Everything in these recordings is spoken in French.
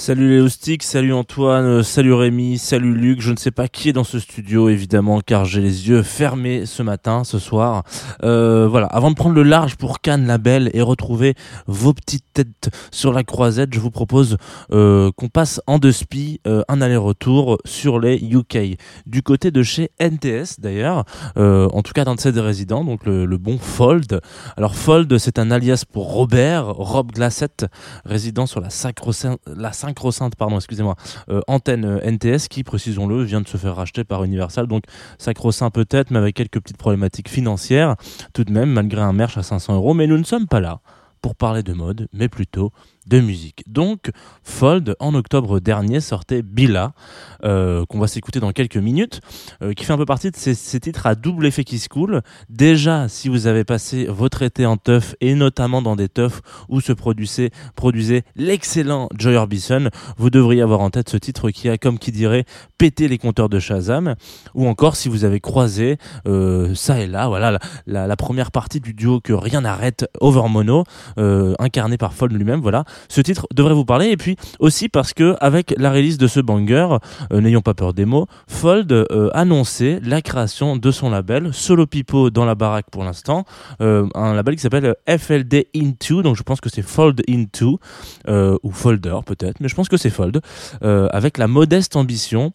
Salut les houstiques, salut Antoine, euh, salut Rémi, salut Luc. Je ne sais pas qui est dans ce studio évidemment car j'ai les yeux fermés ce matin, ce soir. Euh, voilà, avant de prendre le large pour Cannes la Belle et retrouver vos petites têtes sur la croisette, je vous propose euh, qu'on passe en deux spi euh, un aller-retour sur les UK. Du côté de chez NTS d'ailleurs, en tout cas d'un de ses résidents, donc le, bon Fold. Alors Fold c'est un alias pour Robert, Rob Glassett, résident sur la sacro-sainte la sacro-sainte, pardon, excusez-moi, euh, antenne euh, NTS qui, précisons-le, vient de se faire racheter par Universal. Donc sacro-saint peut-être, mais avec quelques petites problématiques financières, tout de même, malgré un merch à 500 euros. Mais nous ne sommes pas là pour parler de mode, mais plutôt Donc, Fold, en octobre dernier, sortait Bila, euh, qu'on va s'écouter dans quelques minutes, euh, qui fait un peu partie de ces, titres à double effet qui se coulent. Déjà, si vous avez passé votre été en teuf, et notamment dans des teufs où se produisait, produisait l'excellent Joy Orbison, vous devriez avoir en tête ce titre qui a, comme qui dirait, pété les compteurs de Shazam, ou encore si vous avez croisé euh, ça et là, voilà, la, la, première partie du duo que rien n'arrête, Overmono, euh, incarné par Fold lui-même, voilà, ce titre devrait vous parler. Et puis aussi parce que avec la release de ce banger, euh, n'ayons pas peur des mots, Fold euh, annonçait la création de son label Solo Pipo dans la baraque pour l'instant, euh, un label qui s'appelle FLD Into, donc je pense que c'est Fold Into ou Folder peut-être, mais je pense que c'est Fold, avec la modeste ambition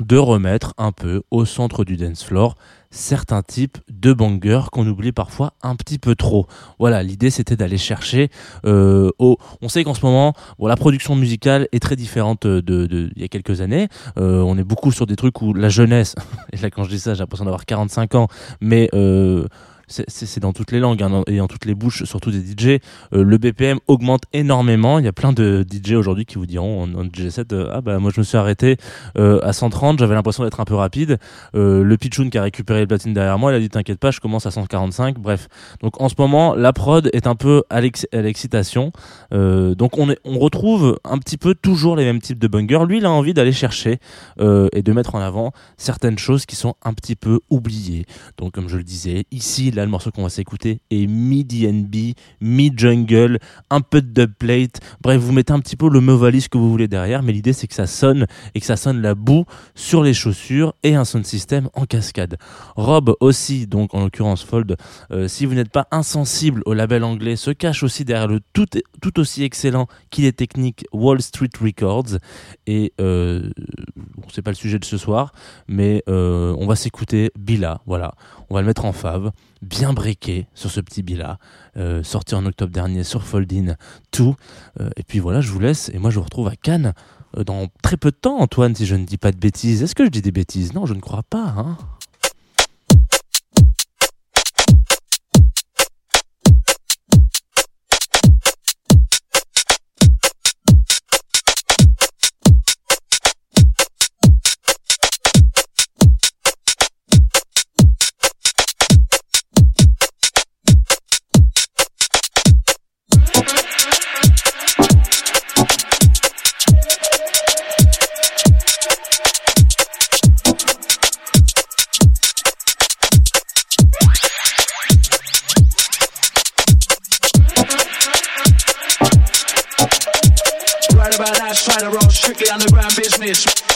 de remettre un peu au centre du dance floor certains types de bangers qu'on oublie parfois un petit peu trop. Voilà, l'idée c'était d'aller chercher euh. On sait qu'en ce moment, la production musicale est très différente de, il y a quelques années. Euh, on est beaucoup sur des trucs où la jeunesse, et là quand je dis ça j'ai l'impression d'avoir 45 ans, mais... Euh, c'est- dans toutes les langues hein, et dans toutes les bouches, surtout des DJ. Le BPM augmente énormément. Il y a plein de DJ aujourd'hui qui vous diront en, en DJ set euh, Ah bah moi je me suis arrêté à 130, j'avais l'impression d'être un peu rapide. Le Pichoun qui a récupéré le platine derrière moi, il a dit T'inquiète pas, je commence à 145. Bref. Donc en ce moment, la prod est un peu à l'ex- à l'excitation. Euh, donc on, retrouve un petit peu toujours les mêmes types de bangers. Lui, il a envie d'aller chercher euh, et de mettre en avant certaines choses qui sont un petit peu oubliées. Donc, comme je le disais, ici, là, le morceau qu'on va s'écouter est mid-DNB, mid-jungle, un peu de dubplate. Bref, vous mettez un petit peu le mot valise que vous voulez derrière, mais l'idée, c'est que ça sonne et que ça sonne la boue sur les chaussures et un sound system en cascade. Rob aussi, donc en l'occurrence Fold, euh, si vous n'êtes pas insensible au label anglais, se cache aussi derrière le tout, tout aussi excellent qu'il est technique Wall Street Records. Et euh, c'est pas le sujet de ce soir, mais euh, on va s'écouter Bila, voilà. On va le mettre en fave, bien breaké sur ce petit Bila, euh, sorti en octobre dernier sur Foldin 2. Euh, et puis voilà, je vous laisse, et moi je vous retrouve à Cannes dans très peu de temps, Antoine, si je ne dis pas de bêtises. Est-ce que je dis des bêtises? Non, je ne crois pas. Hein about that side of road, strictly underground business.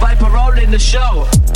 Viper rolling the show.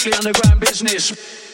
strictly underground business.